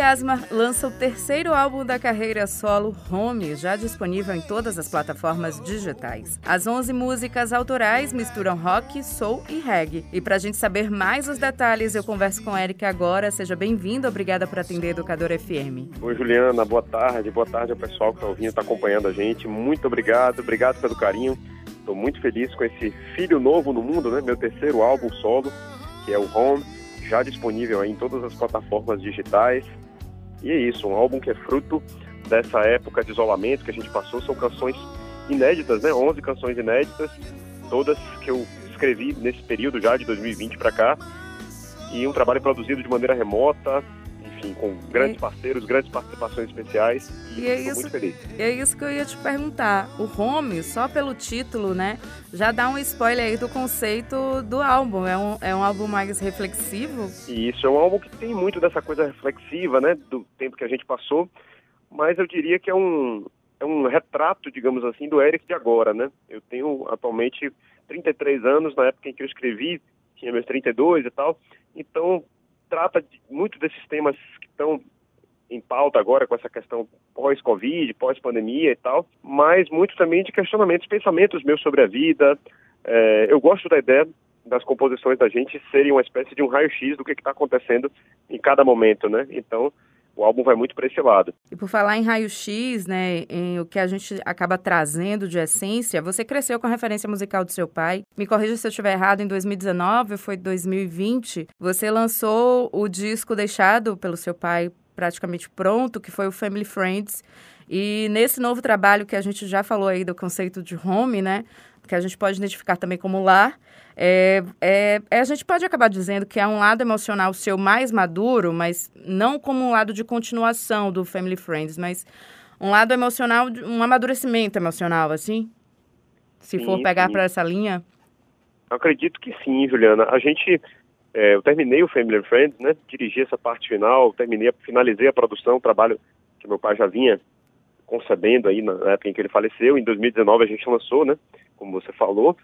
Asmar lança o terceiro álbum da carreira solo, Home, já disponível em todas as plataformas digitais. As 11 músicas autorais misturam rock, soul e reggae. E pra gente saber mais os detalhes, eu converso com Eric agora. Seja bem-vindo, obrigada por atender Educador FM. Oi, Juliana, boa tarde. Boa tarde ao pessoal que está ouvindo, está acompanhando a gente. Muito obrigado, obrigado pelo carinho. Estou muito feliz com esse filho novo no mundo, né? Meu terceiro álbum solo, que é o Home, já disponível em todas as plataformas digitais. E é isso, um álbum que é fruto dessa época de isolamento que a gente passou. São canções inéditas, né? 11 canções inéditas, todas que eu escrevi nesse período já de 2020 para cá. E um trabalho produzido de maneira remota, enfim, com grandes parceiros, grandes participações especiais. E, E é isso- muito feliz. E é isso que eu ia te perguntar. O Home, só pelo título, né, já dá um spoiler aí do conceito do álbum. É um, é um álbum mais reflexivo? E isso é um álbum que tem muito dessa coisa reflexiva, né, do tempo que a gente passou, mas eu diria que é um, é um retrato, digamos assim, do Eric de agora, né? Eu tenho atualmente 33 anos, na época em que eu escrevi, tinha meus 32 e tal, então trata de, muito desses temas que estão em pauta agora com essa questão pós-Covid, pós-pandemia e tal, mas muito também de questionamentos, pensamentos meus sobre a vida. É, eu gosto da ideia das composições da gente serem uma espécie de um raio-x do que está acontecendo em cada momento, né? Então, o álbum vai muito para esse lado. E por falar em raio-x, né, em o que a gente acaba trazendo de essência, você cresceu com a referência musical do seu pai. Me corrija se eu estiver errado, em 2019 ou foi 2020, você lançou o disco deixado pelo seu pai praticamente pronto, que foi o Family Friends. E nesse novo trabalho que a gente já falou aí do conceito de home, né, que a gente pode identificar também como lar, é, é, é, a gente pode acabar dizendo que é um lado emocional seu mais maduro, mas não como um lado de continuação do Family Friends, mas um lado emocional, um amadurecimento emocional, assim? Se Sim, for pegar para essa linha. Eu acredito que sim, Juliana. A gente, é, eu terminei o Family Friends, né? Dirigi essa parte final, terminei, finalizei a produção, trabalho que meu pai já vinha concebendo aí na época em que ele faleceu. Em 2019 a gente lançou, né? Como você falou.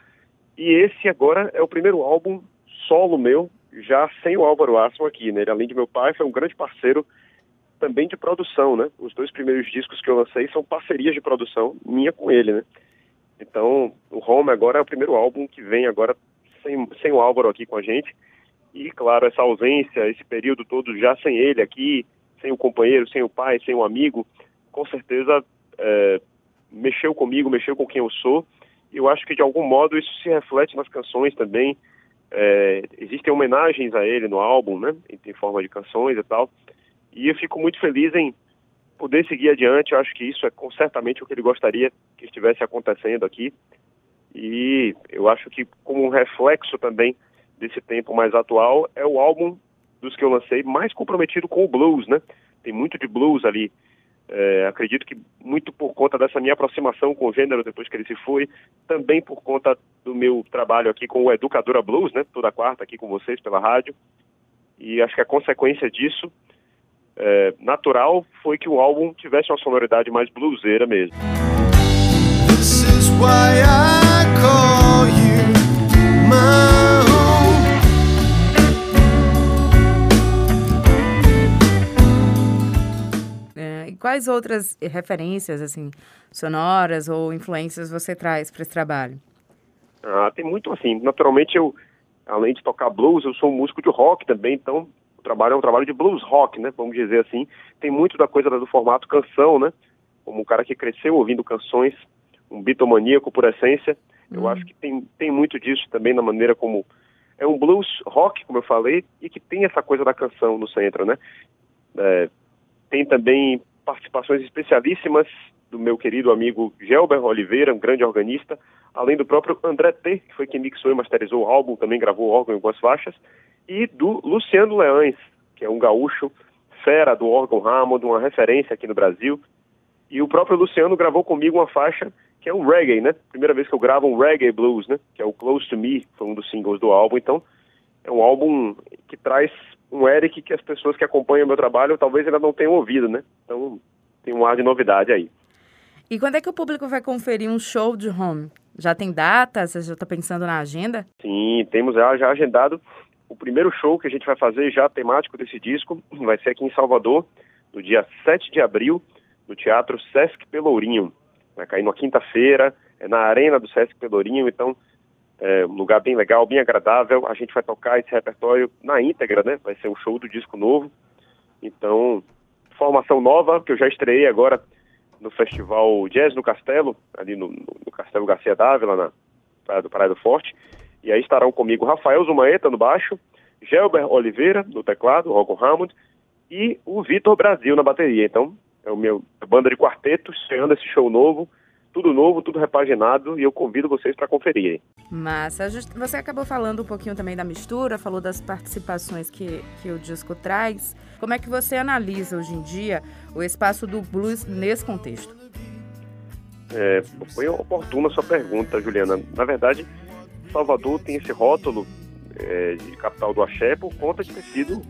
E esse agora é o primeiro álbum solo meu, já sem o Álvaro Asson aqui, né? Ele, além de meu pai, foi um grande parceiro também de produção, né? Os dois primeiros discos que eu lancei são parcerias de produção minha com ele, né? Então, o Home agora é o primeiro álbum que vem agora sem, sem o Álvaro aqui com a gente. E, claro, essa ausência, esse período todo já sem ele aqui, sem o companheiro, sem o pai, sem o amigo, com certeza é, mexeu comigo, mexeu com quem eu sou. Eu acho que, de algum modo, isso se reflete nas canções também. É, existem homenagens a ele no álbum, né? Em, forma de canções e tal. E eu fico muito feliz em poder seguir adiante. Eu acho que isso é certamente o que ele gostaria que estivesse acontecendo aqui. E eu acho que, como um reflexo também desse tempo mais atual, é o álbum dos que eu lancei mais comprometido com o blues, né? Tem muito de blues ali. É, acredito que muito por conta dessa minha aproximação com o gênero depois que ele se foi, também por conta do meu trabalho aqui com o Educadora Blues, né? Toda quarta aqui com vocês pela rádio. E acho que a consequência disso, é, natural, foi que o álbum tivesse uma sonoridade mais bluseira mesmo. This is why I quais outras referências, assim, sonoras ou influências você traz para esse trabalho? Ah, tem muito assim. Naturalmente, eu, além de tocar blues, eu sou um músico de rock também, então o trabalho é um trabalho de blues rock, né? Vamos dizer assim. Tem muito da coisa do formato canção, né? Como um cara que cresceu ouvindo canções, um bitomaníaco por essência. Eu acho que tem, tem muito disso também na maneira como. É um blues rock, como eu falei, e que tem essa coisa da canção no centro, né? É, tem também participações especialíssimas do meu querido amigo Gelber Oliveira, um grande organista, além do próprio André T, que foi quem mixou e masterizou o álbum, também gravou órgão em algumas faixas, e do Luciano Leães, que é um gaúcho fera do órgão Hammond, uma referência aqui no Brasil. E o próprio Luciano gravou comigo uma faixa que é um reggae, né? Primeira vez que eu gravo um reggae blues, né? Que é o Close to Me, foi um dos singles do álbum. Então, é um álbum que traz um Eric que as pessoas que acompanham o meu trabalho talvez ainda não tenham ouvido, né? Então, tem um ar de novidade aí. E quando é que o público vai conferir um show de home? Já tem data? Você já está pensando na agenda? Sim, temos já, já agendado o primeiro show que a gente vai fazer já temático desse disco. Vai ser aqui em Salvador, no dia 7 de abril, no Teatro Sesc Pelourinho. Vai cair na quinta-feira, é na Arena do Sesc Pelourinho, então é um lugar bem legal, bem agradável. A gente vai tocar esse repertório na íntegra, né? Vai ser um show do disco novo. Então, formação nova que eu já estreiei agora no Festival Jazz no Castelo, ali no, no Castelo Garcia Dávila, na Praia do, Praia do Forte. E aí estarão comigo Rafael Zumaeta no baixo, Gelber Oliveira no teclado, órgão Hammond, e o Vitor Brasil na bateria. Então, é o meu banda de quarteto estreando esse show novo, tudo novo, tudo repaginado, e eu convido vocês para conferir. Massa. Você acabou falando um pouquinho também da mistura, falou das participações que, que o disco traz. Como é que você analisa hoje em dia o espaço do blues nesse contexto? É, foi oportuna a sua pergunta, Juliana. Na verdade, Salvador tem esse rótulo é, de capital do axé por conta de ter sido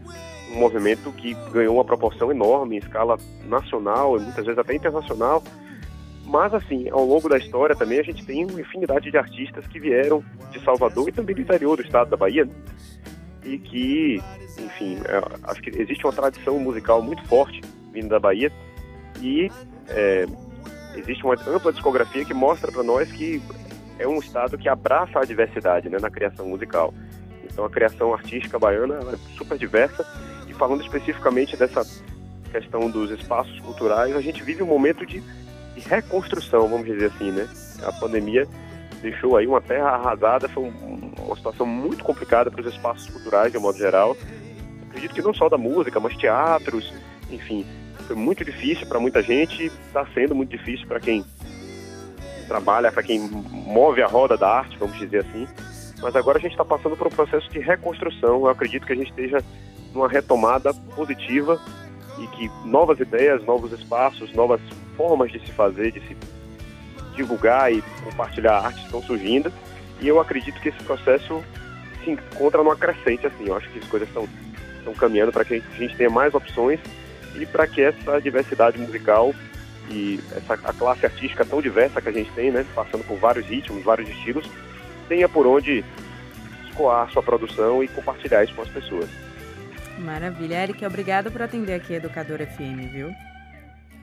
um movimento que ganhou uma proporção enorme em escala nacional e muitas vezes até internacional. Mas, assim, ao longo da história também a gente tem uma infinidade de artistas que vieram de Salvador e também do interior do estado da Bahia e que, enfim, é, acho que existe uma tradição musical muito forte vindo da Bahia. E é, existe uma ampla discografia que mostra para nós que é um estado que abraça a diversidade né, na criação musical. Então a criação artística baiana é super diversa. E falando especificamente dessa questão dos espaços culturais, a gente vive um momento de, de reconstrução, vamos dizer assim, né? A pandemia deixou aí uma terra arrasada, foi um, uma situação muito complicada para os espaços culturais de um modo geral. Acredito que não só da música, mas teatros, enfim, foi muito difícil para muita gente, está sendo muito difícil para quem trabalha, para quem move a roda da arte, vamos dizer assim. Mas agora a gente está passando por um processo de reconstrução. Eu acredito que a gente esteja numa retomada positiva e que novas ideias, novos espaços, novas formas de se fazer, de se divulgar e compartilhar arte estão surgindo. E eu acredito que esse processo se encontra numa crescente, assim. Eu acho que as coisas estão, estão caminhando para que a gente tenha mais opções e para que essa diversidade musical e essa a classe artística tão diversa que a gente tem, né, passando por vários ritmos, vários estilos, tenha por onde escoar sua produção e compartilhar isso com as pessoas. Maravilha. Eric, obrigado por atender aqui a Educadora FM, viu?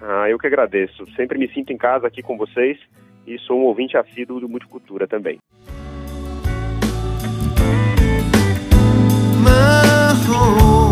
Ah, eu que agradeço. Sempre me sinto em casa aqui com vocês e sou um ouvinte assíduo do Multicultura também. Marrom.